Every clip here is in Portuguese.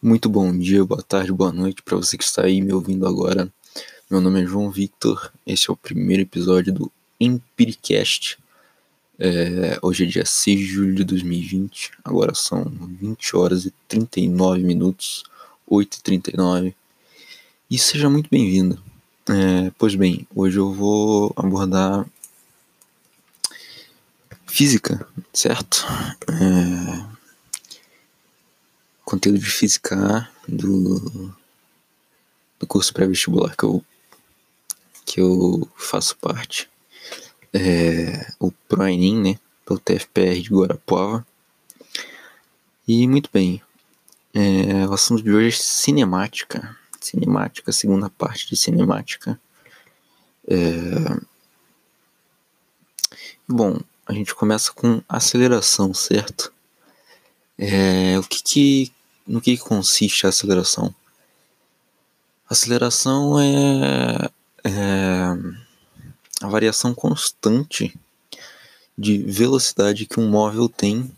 Muito bom dia, boa tarde, boa noite para você que está aí me ouvindo agora. Meu nome é João Victor, esse é o primeiro episódio do Empiricast. É, hoje é dia 6 de julho de 2020, agora são 20 horas e 39 minutos, 8 e 39 E seja muito bem-vindo. É, pois bem, hoje eu vou abordar física, certo? É, conteúdo de física do, do curso pré-vestibular que eu, que eu faço parte. É, o ProEnem, né? Pelo TFPR de Guarapuava. E muito bem. É, o assunto de hoje é cinemática. Cinemática, segunda parte de cinemática. É, bom, a gente começa com aceleração, certo? É, o que, que no que consiste a aceleração? Aceleração é, é a variação constante de velocidade que um móvel tem,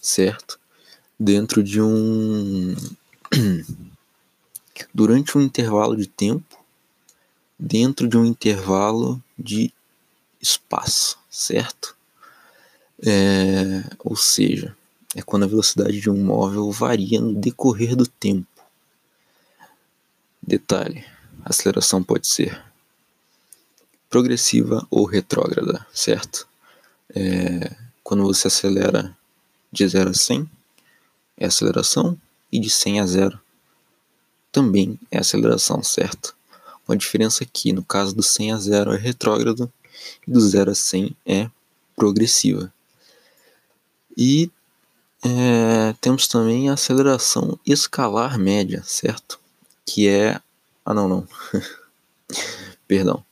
certo? Dentro de um. durante um intervalo de tempo, dentro de um intervalo de espaço, certo? É, ou seja, é quando a velocidade de um móvel varia no decorrer do tempo. Detalhe: a aceleração pode ser progressiva ou retrógrada, certo? É, quando você acelera de 0 a 100, é aceleração, e de 100 a 0 também é aceleração, certo? Com a diferença aqui, no caso do 100 a 0 é retrógrado e do 0 a 100 é progressiva. E é, temos também a aceleração escalar média, certo? Que é. Ah, não, não. Perdão.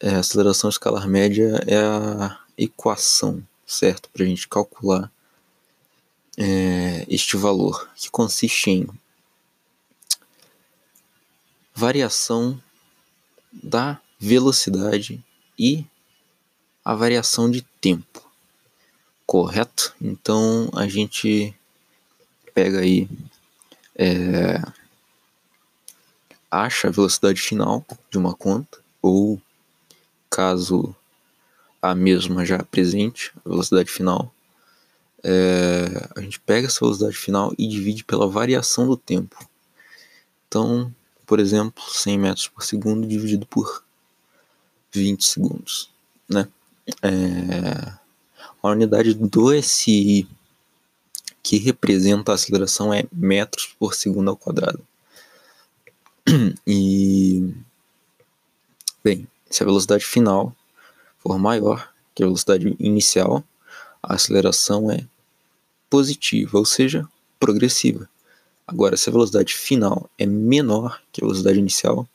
É, a aceleração escalar média é a equação, certo? Para a gente calcular é, este valor, que consiste em variação da velocidade e a variação de tempo correto? Então a gente pega aí, é, acha a velocidade final de uma conta, ou caso a mesma já presente, a velocidade final, é, a gente pega essa velocidade final e divide pela variação do tempo. Então, por exemplo, 100 metros por segundo dividido por 20 segundos, né? É, a unidade do SI que representa a aceleração é metros por segundo ao quadrado. E, bem, se a velocidade final for maior que a velocidade inicial, a aceleração é positiva, ou seja, progressiva. Agora, se a velocidade final é menor que a velocidade inicial,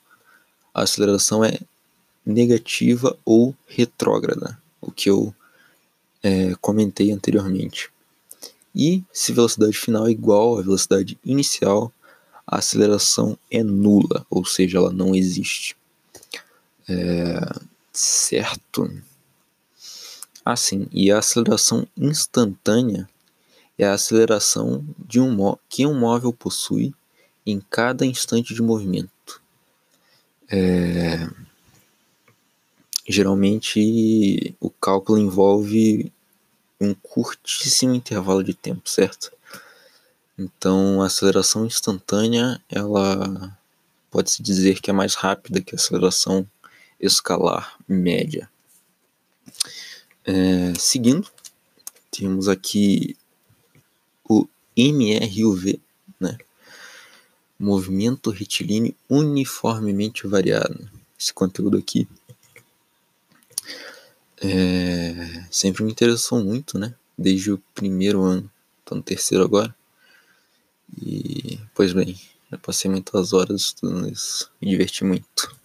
a aceleração é negativa ou retrógrada, o que eu é, comentei anteriormente. E se velocidade final é igual à velocidade inicial, a aceleração é nula, ou seja, ela não existe. É, certo. Assim, e a aceleração instantânea é a aceleração de um que um móvel possui em cada instante de movimento. É, geralmente o cálculo envolve um curtíssimo intervalo de tempo, certo? Então, a aceleração instantânea, ela pode-se dizer que é mais rápida que a aceleração escalar média. É, seguindo, temos aqui o MRUV, né? Movimento retilíneo uniformemente variado. Esse conteúdo aqui é, sempre me interessou muito, né? Desde o primeiro ano, tô no terceiro agora. E, pois bem, já passei muitas horas estudando isso, me diverti muito.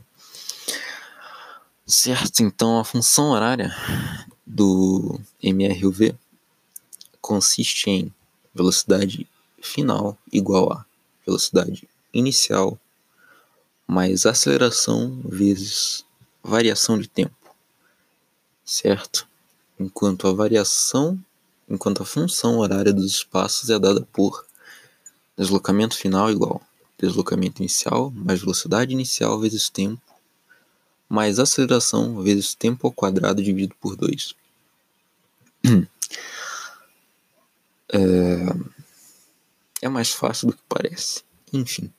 Certo, então a função horária do MRUV consiste em velocidade final igual a velocidade inicial mais aceleração vezes variação de tempo certo? Enquanto a variação, enquanto a função horária dos espaços é dada por deslocamento final igual deslocamento inicial mais velocidade inicial vezes tempo mais aceleração vezes tempo ao quadrado dividido por 2. É, é mais fácil do que parece. Enfim.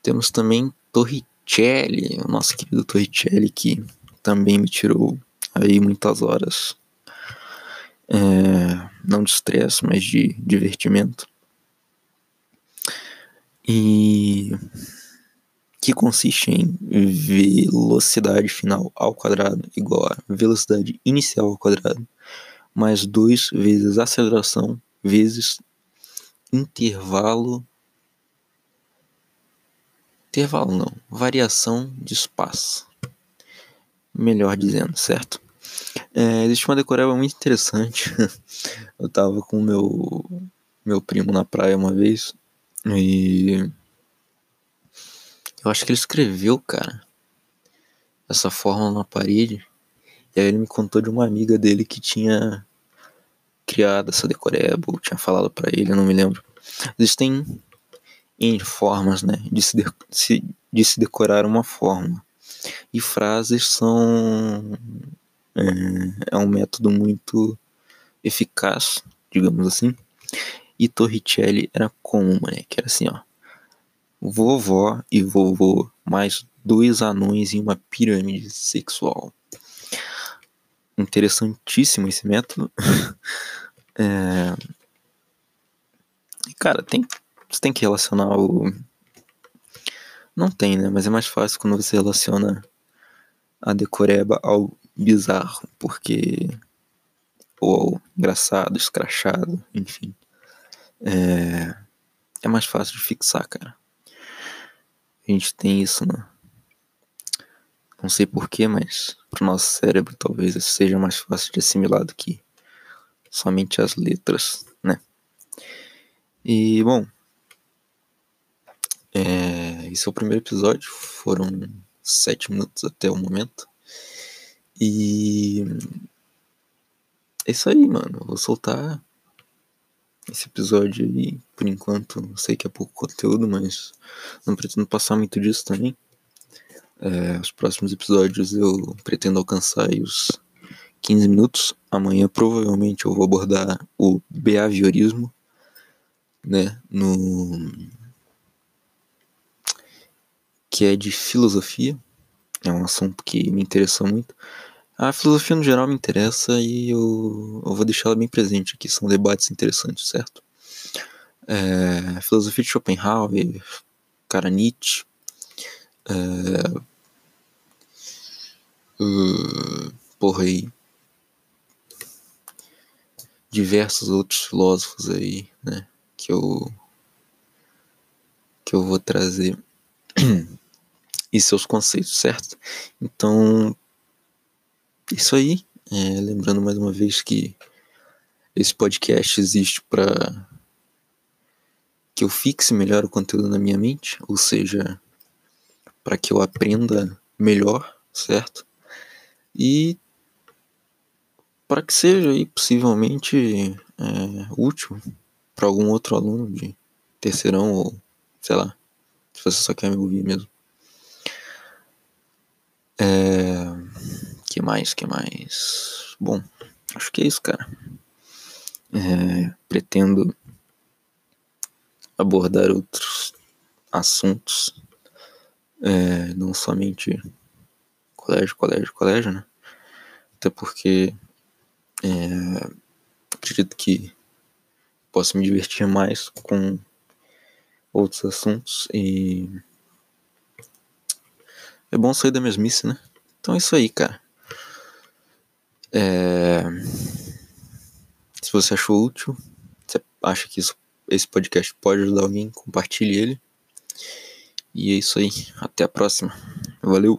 Temos também Torricelli, o nosso querido Torricelli, que também me tirou aí muitas horas. É, não de estresse, mas de divertimento. E que consiste em velocidade final ao quadrado igual a velocidade inicial ao quadrado mais 2 vezes aceleração vezes intervalo intervalo não, variação de espaço. Melhor dizendo, certo? É, existe uma decoreba muito interessante. Eu tava com meu meu primo na praia uma vez e eu acho que ele escreveu, cara, essa fórmula na parede. E aí ele me contou de uma amiga dele que tinha criado essa decoreba, ou tinha falado para ele, eu não me lembro. Existem N formas, né, de se, de, de se decorar uma fórmula. E frases são é, é um método muito eficaz, digamos assim. E Torricelli era né? Que era assim, ó vovó e vovô, mais dois anões em uma pirâmide sexual. Interessantíssimo esse método. é... Cara, tem, você tem que relacionar o. Não tem, né? Mas é mais fácil quando você relaciona a decoreba ao bizarro, porque. Ou engraçado, escrachado, enfim. É, é mais fácil de fixar, cara. A gente tem isso, né? Não sei porquê, mas pro nosso cérebro talvez seja mais fácil de assimilar do que somente as letras, né? E bom, é, esse é o primeiro episódio, foram sete minutos até o momento. E é isso aí, mano. Vou soltar esse episódio aí, por enquanto, sei que é pouco conteúdo, mas não pretendo passar muito disso também. É, os próximos episódios eu pretendo alcançar os 15 minutos. Amanhã provavelmente eu vou abordar o behaviorismo, né, no que é de filosofia. É um assunto que me interessou muito. A filosofia no geral me interessa e eu, eu vou deixá-la bem presente aqui. São debates interessantes, certo? É, filosofia de Schopenhauer, cara Nietzsche, é, uh, porra aí, diversos outros filósofos aí, né, que eu que eu vou trazer e seus conceitos, certo? Então isso aí. É, lembrando mais uma vez que esse podcast existe para que eu fixe melhor o conteúdo na minha mente, ou seja, para que eu aprenda melhor, certo? E para que seja aí possivelmente é, útil para algum outro aluno de terceirão ou sei lá, se você só quer me ouvir mesmo. É que mais? que mais? Bom, acho que é isso, cara. É, pretendo abordar outros assuntos, é, não somente colégio, colégio, colégio, né? Até porque é, acredito que posso me divertir mais com outros assuntos e é bom sair da mesmice, né? Então é isso aí, cara. É... Se você achou útil, você acha que isso, esse podcast pode ajudar alguém, compartilhe ele. E é isso aí. Até a próxima. Valeu!